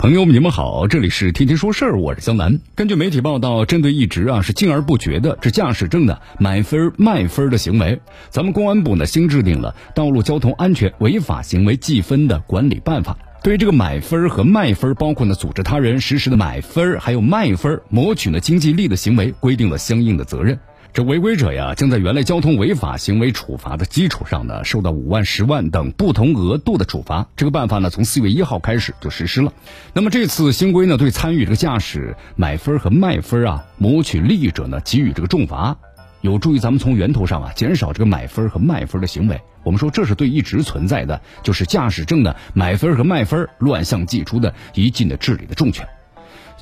朋友们，你们好，这里是天天说事儿，我是江南。根据媒体报道，针对一直啊是禁而不绝的这驾驶证的买分卖分的行为，咱们公安部呢新制定了《道路交通安全违法行为记分的管理办法》，对于这个买分和卖分，包括呢组织他人实施的买分还有卖分谋取呢经济利的行为，规定了相应的责任。这违规者呀，将在原来交通违法行为处罚的基础上呢，受到五万、十万等不同额度的处罚。这个办法呢，从四月一号开始就实施了。那么这次新规呢，对参与这个驾驶买分和卖分啊，谋取利益者呢，给予这个重罚，有助于咱们从源头上啊，减少这个买分和卖分的行为。我们说，这是对一直存在的就是驾驶证的买分和卖分乱象既出的一劲的治理的重拳。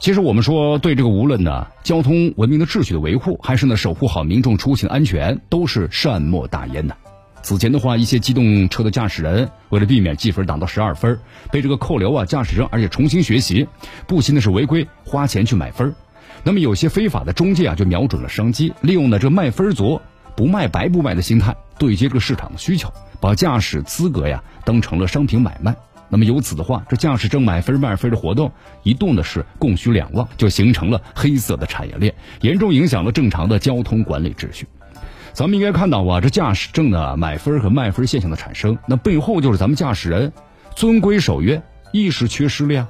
其实我们说，对这个无论呢交通文明的秩序的维护，还是呢守护好民众出行安全，都是善莫大焉的。此前的话，一些机动车的驾驶人为了避免记分达到十二分，被这个扣留啊驾驶证，而且重新学习，不惜呢是违规花钱去买分。那么有些非法的中介啊，就瞄准了商机，利用呢这卖分族不卖白不卖的心态，对接这个市场的需求，把驾驶资格呀当成了商品买卖。那么由此的话，这驾驶证买分卖分的活动一度呢是供需两旺，就形成了黑色的产业链，严重影响了正常的交通管理秩序。咱们应该看到啊，这驾驶证的买分和卖分现象的产生，那背后就是咱们驾驶人遵规守约意识缺失了呀。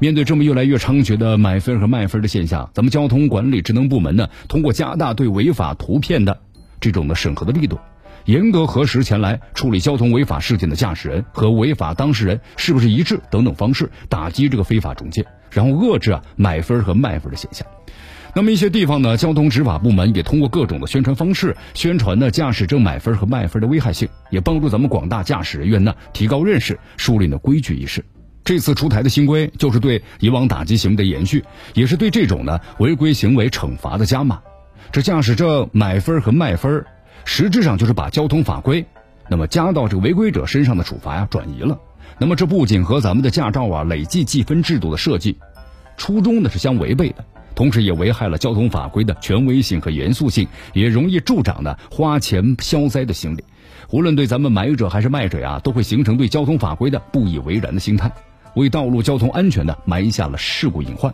面对这么越来越猖獗的买分和卖分的现象，咱们交通管理职能部门呢，通过加大对违法图片的这种的审核的力度。严格核实前来处理交通违法事件的驾驶人和违法当事人是不是一致等等方式，打击这个非法中介，然后遏制啊买分和卖分的现象。那么一些地方呢，交通执法部门也通过各种的宣传方式，宣传呢驾驶证买分和卖分的危害性，也帮助咱们广大驾驶人员呢提高认识，树立了规矩意识。这次出台的新规，就是对以往打击行为的延续，也是对这种呢违规行为惩罚的加码。这驾驶证买分和卖分。实质上就是把交通法规，那么加到这个违规者身上的处罚呀转移了。那么这不仅和咱们的驾照啊累计记分制度的设计初衷呢是相违背的，同时也危害了交通法规的权威性和严肃性，也容易助长呢花钱消灾的心理。无论对咱们买者还是卖者呀，都会形成对交通法规的不以为然的心态，为道路交通安全呢埋下了事故隐患。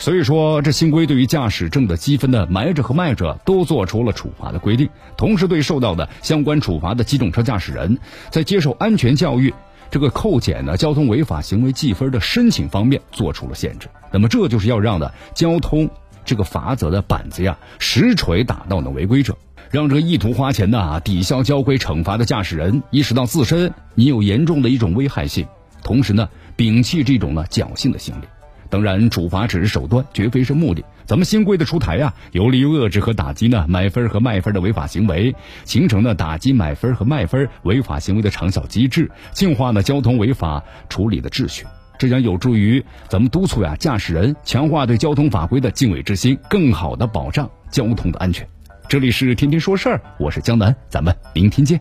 所以说，这新规对于驾驶证的积分的买者和卖者都做出了处罚的规定，同时对受到的相关处罚的机动车驾驶人，在接受安全教育、这个扣减呢交通违法行为记分的申请方面做出了限制。那么，这就是要让的交通这个罚则的板子呀，实锤打到呢违规者，让这个意图花钱的啊抵消交规惩罚的驾驶人意识到自身你有严重的一种危害性，同时呢，摒弃这种呢侥幸的心理。当然，处罚只是手段，绝非是目的。咱们新规的出台呀，有利于遏制和打击呢买分和卖分的违法行为，形成呢打击买分和卖分违法行为的长效机制，净化呢交通违法处理的秩序。这将有助于咱们督促呀驾驶人强化对交通法规的敬畏之心，更好的保障交通的安全。这里是天天说事儿，我是江南，咱们明天见。